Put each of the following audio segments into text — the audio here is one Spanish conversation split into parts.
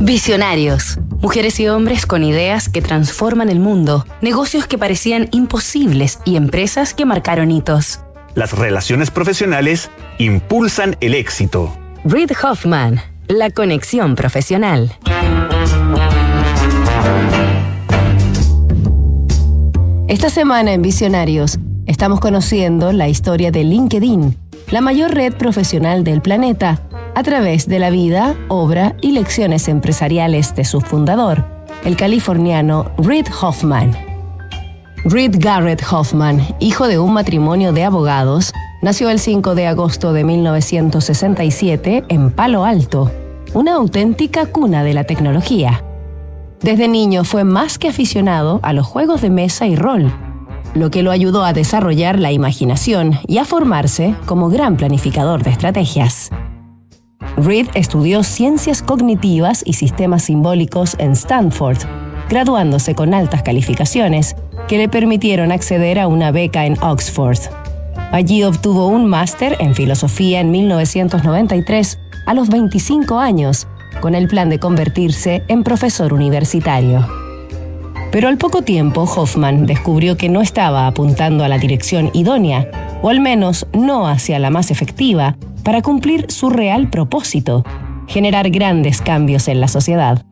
Visionarios. Mujeres y hombres con ideas que transforman el mundo, negocios que parecían imposibles y empresas que marcaron hitos. Las relaciones profesionales impulsan el éxito. Reid Hoffman, la conexión profesional. Esta semana en Visionarios estamos conociendo la historia de LinkedIn, la mayor red profesional del planeta, a través de la vida, obra y lecciones empresariales de su fundador, el californiano Reid Hoffman. Reid Garrett Hoffman, hijo de un matrimonio de abogados, nació el 5 de agosto de 1967 en Palo Alto, una auténtica cuna de la tecnología. Desde niño fue más que aficionado a los juegos de mesa y rol, lo que lo ayudó a desarrollar la imaginación y a formarse como gran planificador de estrategias. Reed estudió ciencias cognitivas y sistemas simbólicos en Stanford, graduándose con altas calificaciones que le permitieron acceder a una beca en Oxford. Allí obtuvo un máster en filosofía en 1993 a los 25 años con el plan de convertirse en profesor universitario. Pero al poco tiempo Hoffman descubrió que no estaba apuntando a la dirección idónea, o al menos no hacia la más efectiva, para cumplir su real propósito, generar grandes cambios en la sociedad.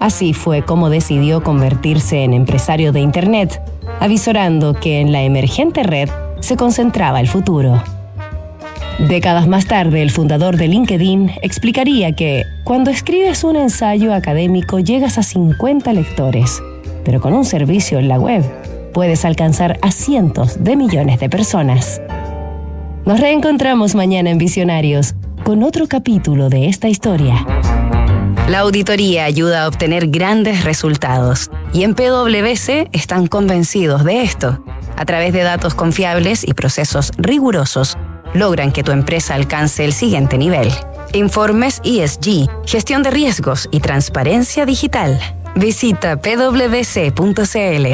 Así fue como decidió convertirse en empresario de Internet, avisorando que en la emergente red se concentraba el futuro. Décadas más tarde, el fundador de LinkedIn explicaría que cuando escribes un ensayo académico llegas a 50 lectores, pero con un servicio en la web puedes alcanzar a cientos de millones de personas. Nos reencontramos mañana en Visionarios con otro capítulo de esta historia. La auditoría ayuda a obtener grandes resultados y en PwC están convencidos de esto. A través de datos confiables y procesos rigurosos, logran que tu empresa alcance el siguiente nivel. Informes ESG, gestión de riesgos y transparencia digital. Visita pwc.cl.